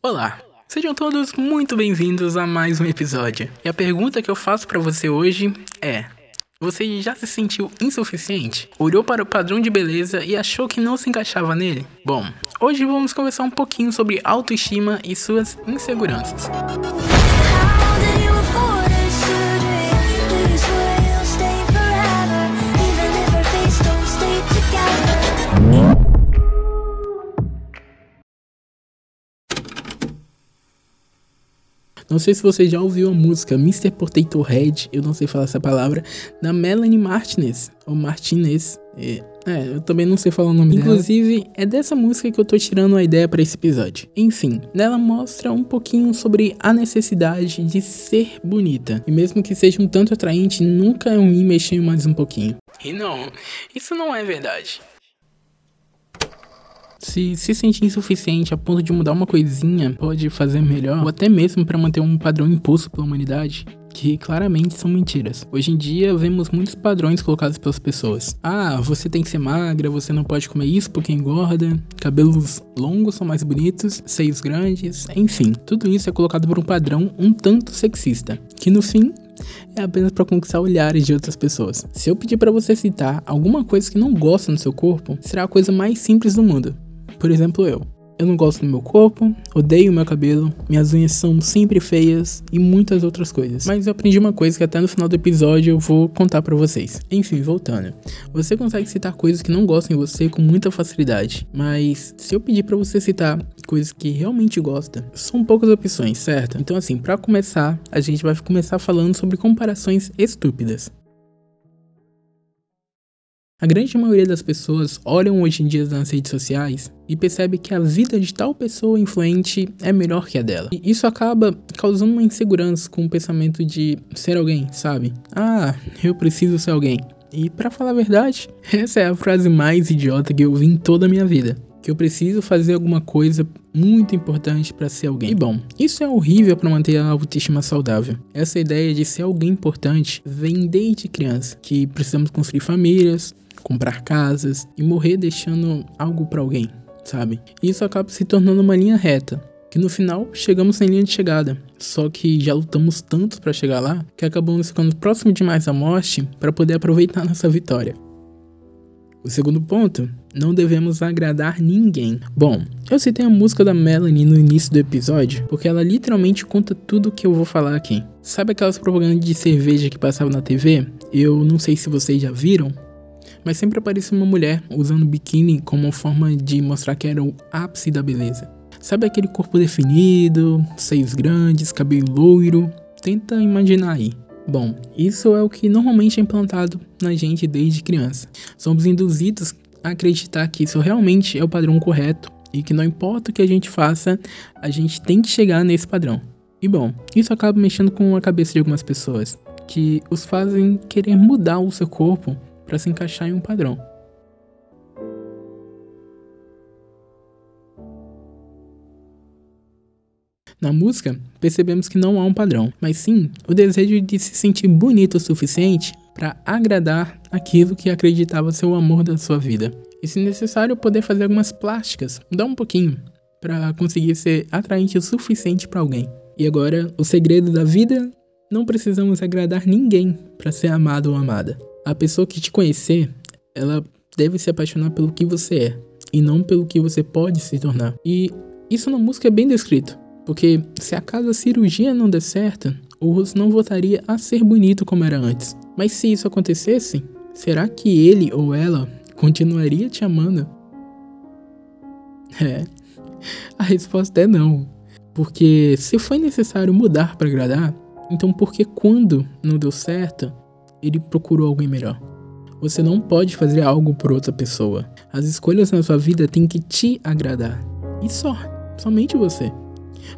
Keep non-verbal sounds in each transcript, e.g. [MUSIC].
Olá, sejam todos muito bem-vindos a mais um episódio. E a pergunta que eu faço para você hoje é: você já se sentiu insuficiente? Olhou para o padrão de beleza e achou que não se encaixava nele? Bom, hoje vamos conversar um pouquinho sobre autoestima e suas inseguranças. Não sei se você já ouviu a música Mr. Potato Head, eu não sei falar essa palavra, da Melanie Martinez, ou Martinez. É, é, eu também não sei falar o nome Inclusive, dela. é dessa música que eu tô tirando a ideia para esse episódio. Enfim, nela mostra um pouquinho sobre a necessidade de ser bonita. E mesmo que seja um tanto atraente, nunca é ruim mexer mais um pouquinho. E não, isso não é verdade se se sentir insuficiente a ponto de mudar uma coisinha pode fazer melhor, ou até mesmo para manter um padrão imposto pela humanidade, que claramente são mentiras. Hoje em dia vemos muitos padrões colocados pelas pessoas. Ah, você tem que ser magra, você não pode comer isso porque engorda, cabelos longos são mais bonitos, seios grandes, enfim, tudo isso é colocado por um padrão um tanto sexista, que no fim é apenas para conquistar olhares de outras pessoas. Se eu pedir para você citar alguma coisa que não gosta no seu corpo, será a coisa mais simples do mundo. Por exemplo, eu. Eu não gosto do meu corpo, odeio meu cabelo, minhas unhas são sempre feias e muitas outras coisas. Mas eu aprendi uma coisa que até no final do episódio eu vou contar para vocês. Enfim, voltando. Você consegue citar coisas que não gostam em você com muita facilidade, mas se eu pedir para você citar coisas que realmente gosta, são poucas opções, certo? Então assim, para começar, a gente vai começar falando sobre comparações estúpidas. A grande maioria das pessoas olham hoje em dia nas redes sociais e percebe que a vida de tal pessoa influente é melhor que a dela. E isso acaba causando uma insegurança com o pensamento de ser alguém, sabe? Ah, eu preciso ser alguém. E para falar a verdade, [LAUGHS] essa é a frase mais idiota que eu ouvi em toda a minha vida. Que eu preciso fazer alguma coisa muito importante para ser alguém. E bom, isso é horrível para manter a autoestima saudável. Essa ideia de ser alguém importante vem desde criança, que precisamos construir famílias, comprar casas e morrer deixando algo para alguém, sabe? Isso acaba se tornando uma linha reta, que no final chegamos em linha de chegada. Só que já lutamos tanto para chegar lá que acabamos ficando próximo demais da morte para poder aproveitar nossa vitória. O segundo ponto, não devemos agradar ninguém. Bom, eu citei a música da Melanie no início do episódio porque ela literalmente conta tudo o que eu vou falar aqui. Sabe aquelas propagandas de cerveja que passavam na TV? Eu não sei se vocês já viram, mas sempre aparecia uma mulher usando biquíni como forma de mostrar que era o ápice da beleza. Sabe aquele corpo definido, seios grandes, cabelo loiro? Tenta imaginar aí. Bom, isso é o que normalmente é implantado na gente desde criança. Somos induzidos a acreditar que isso realmente é o padrão correto e que não importa o que a gente faça, a gente tem que chegar nesse padrão. E bom, isso acaba mexendo com a cabeça de algumas pessoas, que os fazem querer mudar o seu corpo para se encaixar em um padrão. Na música, percebemos que não há um padrão, mas sim o desejo de se sentir bonito o suficiente para agradar aquilo que acreditava ser o amor da sua vida. E se necessário, poder fazer algumas plásticas, mudar um pouquinho, para conseguir ser atraente o suficiente para alguém. E agora, o segredo da vida: não precisamos agradar ninguém para ser amado ou amada. A pessoa que te conhecer, ela deve se apaixonar pelo que você é e não pelo que você pode se tornar. E isso na música é bem descrito, porque se a cirurgia não der certo, o rosto não voltaria a ser bonito como era antes. Mas se isso acontecesse, será que ele ou ela continuaria te amando? É. A resposta é não. Porque se foi necessário mudar para agradar, então por que quando não deu certo, ele procurou alguém melhor. Você não pode fazer algo por outra pessoa. As escolhas na sua vida têm que te agradar. E só, somente você.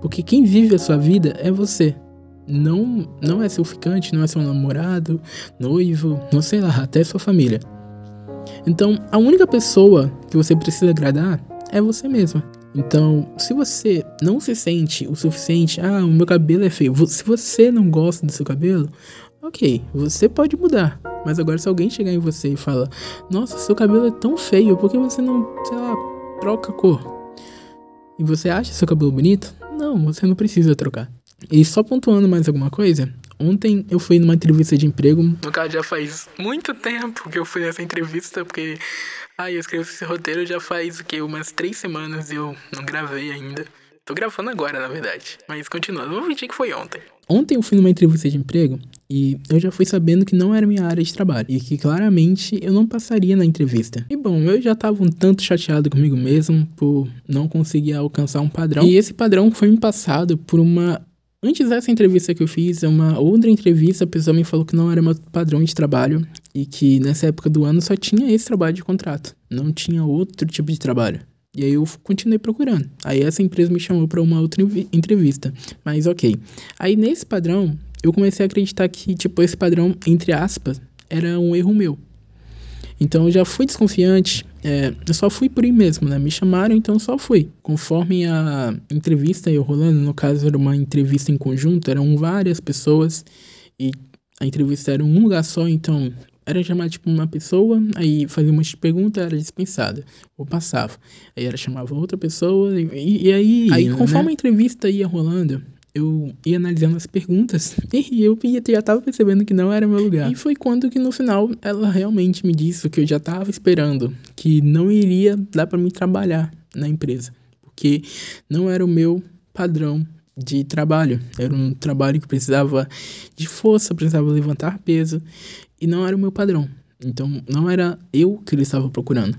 Porque quem vive a sua vida é você. Não, não é seu ficante, não é seu namorado, noivo, não sei lá, até sua família. Então, a única pessoa que você precisa agradar é você mesma. Então, se você não se sente o suficiente, ah, o meu cabelo é feio. Se você não gosta do seu cabelo, Ok, você pode mudar. Mas agora se alguém chegar em você e fala, nossa, seu cabelo é tão feio, por que você não, sei lá, troca a cor? E você acha seu cabelo bonito? não, você não precisa trocar. E só pontuando mais alguma coisa, ontem eu fui numa entrevista de emprego. No caso, já faz muito tempo que eu fui nessa entrevista, porque. Ah, eu escrevi esse roteiro já faz o que? Umas três semanas e eu não gravei ainda. Tô gravando agora, na verdade. Mas continuando, vou fingir que foi ontem. Ontem eu fui numa entrevista de emprego e eu já fui sabendo que não era minha área de trabalho e que claramente eu não passaria na entrevista. E bom, eu já tava um tanto chateado comigo mesmo por não conseguir alcançar um padrão. E esse padrão foi me passado por uma Antes dessa entrevista que eu fiz, uma outra entrevista, a pessoa me falou que não era meu padrão de trabalho e que nessa época do ano só tinha esse trabalho de contrato, não tinha outro tipo de trabalho. E aí eu continuei procurando. Aí essa empresa me chamou para uma outra entrevista. Mas ok. Aí nesse padrão, eu comecei a acreditar que, tipo, esse padrão, entre aspas, era um erro meu. Então eu já fui desconfiante. É, eu só fui por ir mesmo, né? Me chamaram, então só fui. Conforme a entrevista ia rolando, no caso era uma entrevista em conjunto, eram várias pessoas e a entrevista era um lugar só, então era chamar tipo uma pessoa, aí fazia uma pergunta, era dispensada, ou passava. Aí era chamava outra pessoa, e, e aí. Aí, né? conforme a entrevista ia rolando, eu ia analisando as perguntas [LAUGHS] e eu já tava percebendo que não era meu lugar. E foi quando que no final ela realmente me disse o que eu já tava esperando, que não iria dar para mim trabalhar na empresa, porque não era o meu padrão de trabalho. Era um trabalho que precisava de força, precisava levantar peso e não era o meu padrão. Então não era eu que ele estava procurando.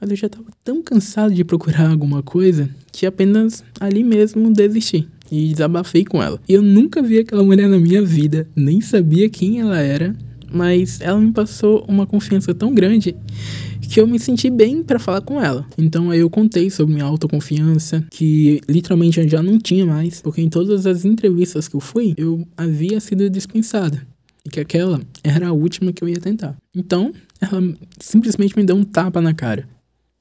Mas eu já estava tão cansado de procurar alguma coisa que apenas ali mesmo desisti e desabafei com ela. E eu nunca vi aquela mulher na minha vida, nem sabia quem ela era, mas ela me passou uma confiança tão grande que eu me senti bem para falar com ela. Então aí eu contei sobre minha autoconfiança, que literalmente eu já não tinha mais, porque em todas as entrevistas que eu fui, eu havia sido dispensada. E que aquela era a última que eu ia tentar. Então, ela simplesmente me deu um tapa na cara.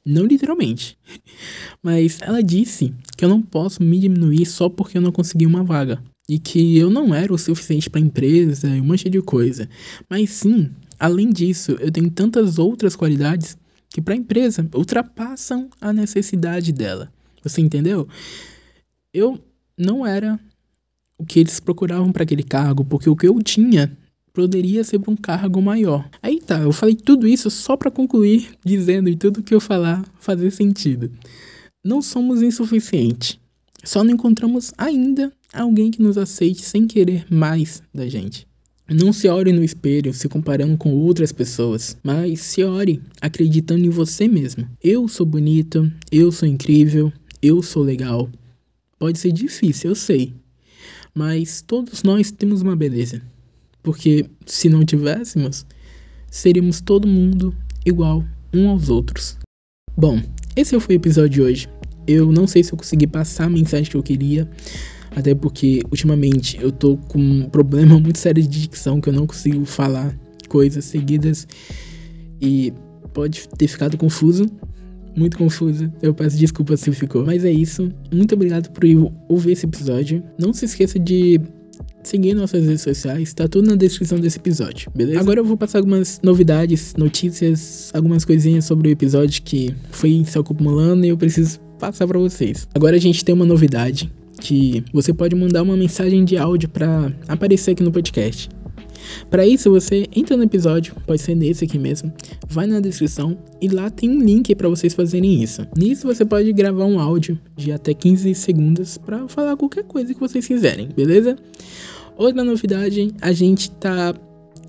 Não literalmente. [LAUGHS] Mas ela disse que eu não posso me diminuir só porque eu não consegui uma vaga. E que eu não era o suficiente para a empresa e um monte de coisa. Mas sim, além disso, eu tenho tantas outras qualidades que para a empresa ultrapassam a necessidade dela. Você entendeu? Eu não era o que eles procuravam para aquele cargo, porque o que eu tinha poderia ser para um cargo maior. Aí tá, eu falei tudo isso só para concluir dizendo e tudo que eu falar fazer sentido. Não somos insuficientes. Só não encontramos ainda alguém que nos aceite sem querer mais da gente. Não se ore no espelho se comparando com outras pessoas, mas se ore acreditando em você mesmo. Eu sou bonito, eu sou incrível, eu sou legal. Pode ser difícil, eu sei, mas todos nós temos uma beleza. Porque se não tivéssemos, seríamos todo mundo igual um aos outros. Bom, esse foi o episódio de hoje. Eu não sei se eu consegui passar a mensagem que eu queria, até porque ultimamente eu tô com um problema [LAUGHS] muito sério de dicção que eu não consigo falar coisas seguidas e pode ter ficado confuso, muito confuso. Eu peço desculpa se ficou. Mas é isso. Muito obrigado por ouvir esse episódio. Não se esqueça de seguir nossas redes sociais, tá tudo na descrição desse episódio, beleza? Agora eu vou passar algumas novidades, notícias, algumas coisinhas sobre o episódio que foi se acumulando e eu preciso passar para vocês. Agora a gente tem uma novidade que você pode mandar uma mensagem de áudio para aparecer aqui no podcast. Para isso, você entra no episódio, pode ser nesse aqui mesmo, vai na descrição e lá tem um link para vocês fazerem isso. Nisso você pode gravar um áudio de até 15 segundos para falar qualquer coisa que vocês quiserem, beleza? Outra novidade, a gente tá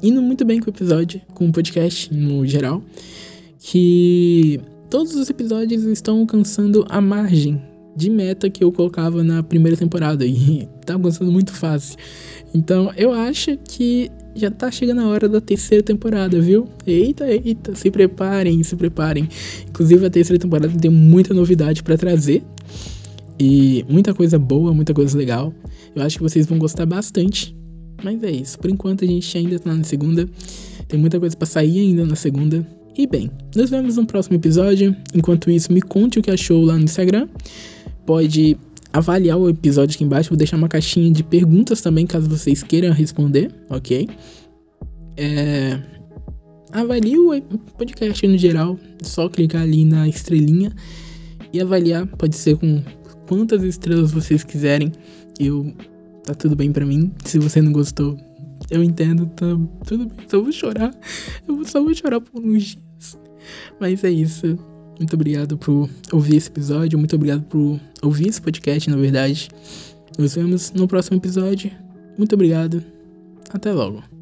indo muito bem com o episódio, com o podcast no geral, que todos os episódios estão alcançando a margem de meta que eu colocava na primeira temporada [LAUGHS] e tá alcançando muito fácil. Então eu acho que já tá chegando a hora da terceira temporada, viu? Eita, eita, se preparem, se preparem. Inclusive a terceira temporada tem muita novidade para trazer e muita coisa boa, muita coisa legal. Eu acho que vocês vão gostar bastante. Mas é isso, por enquanto a gente ainda tá na segunda. Tem muita coisa para sair ainda na segunda. E bem, nos vemos no próximo episódio. Enquanto isso, me conte o que achou lá no Instagram. Pode avaliar o episódio aqui embaixo. Vou deixar uma caixinha de perguntas também, caso vocês queiram responder, ok? É... Avalie o podcast no geral. Só clicar ali na estrelinha e avaliar. Pode ser com quantas estrelas vocês quiserem. Eu. Tá tudo bem para mim. Se você não gostou, eu entendo, tá tudo bem. Só vou chorar. Eu só vou chorar por uns dias. Mas é isso. Muito obrigado por ouvir esse episódio. Muito obrigado por ouvir esse podcast, na verdade. Nos vemos no próximo episódio. Muito obrigado. Até logo.